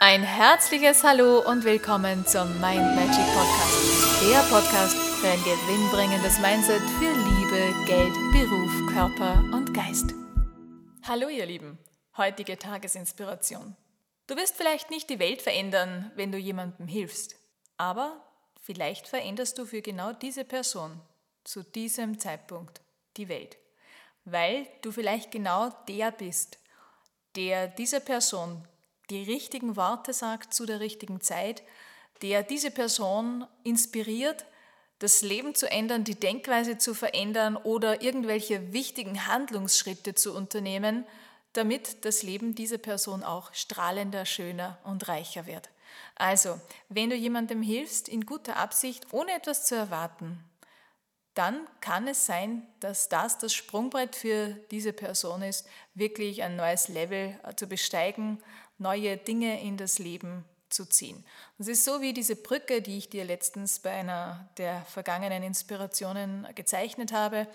Ein herzliches Hallo und willkommen zum Mind Magic Podcast. Der Podcast für ein gewinnbringendes Mindset für Liebe, Geld, Beruf, Körper und Geist. Hallo ihr Lieben, heutige Tagesinspiration. Du wirst vielleicht nicht die Welt verändern, wenn du jemandem hilfst, aber vielleicht veränderst du für genau diese Person zu diesem Zeitpunkt die Welt, weil du vielleicht genau der bist, der dieser Person die richtigen Worte sagt zu der richtigen Zeit, der diese Person inspiriert, das Leben zu ändern, die Denkweise zu verändern oder irgendwelche wichtigen Handlungsschritte zu unternehmen, damit das Leben dieser Person auch strahlender, schöner und reicher wird. Also, wenn du jemandem hilfst in guter Absicht, ohne etwas zu erwarten, dann kann es sein, dass das das Sprungbrett für diese Person ist, wirklich ein neues Level äh, zu besteigen, neue Dinge in das Leben zu ziehen. Das ist so wie diese Brücke, die ich dir letztens bei einer der vergangenen Inspirationen gezeichnet habe,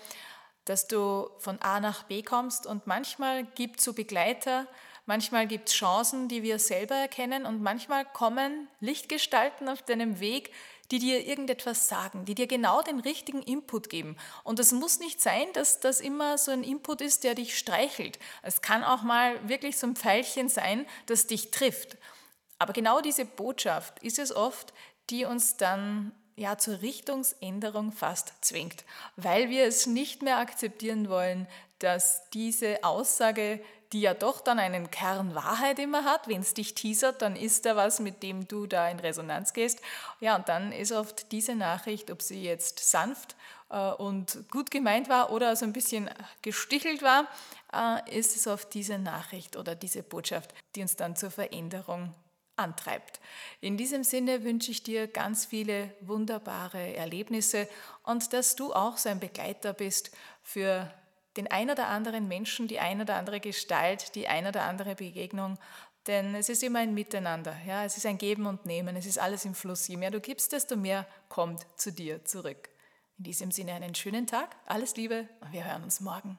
dass du von A nach B kommst und manchmal gibt es so Begleiter, manchmal gibt es Chancen, die wir selber erkennen und manchmal kommen Lichtgestalten auf deinem Weg, die dir irgendetwas sagen, die dir genau den richtigen Input geben. Und es muss nicht sein, dass das immer so ein Input ist, der dich streichelt. Es kann auch mal wirklich so ein Pfeilchen sein, das dich trifft. Aber genau diese Botschaft ist es oft, die uns dann ja zur Richtungsänderung fast zwingt, weil wir es nicht mehr akzeptieren wollen, dass diese Aussage die ja doch dann einen Kern Wahrheit immer hat. Wenn es dich teasert, dann ist da was, mit dem du da in Resonanz gehst. Ja, und dann ist oft diese Nachricht, ob sie jetzt sanft äh, und gut gemeint war oder so ein bisschen gestichelt war, äh, ist es oft diese Nachricht oder diese Botschaft, die uns dann zur Veränderung antreibt. In diesem Sinne wünsche ich dir ganz viele wunderbare Erlebnisse und dass du auch so ein Begleiter bist für den ein oder anderen Menschen, die ein oder andere Gestalt, die ein oder andere Begegnung. Denn es ist immer ein Miteinander. Ja? Es ist ein Geben und Nehmen. Es ist alles im Fluss. Je mehr du gibst, desto mehr kommt zu dir zurück. In diesem Sinne einen schönen Tag. Alles Liebe und wir hören uns morgen.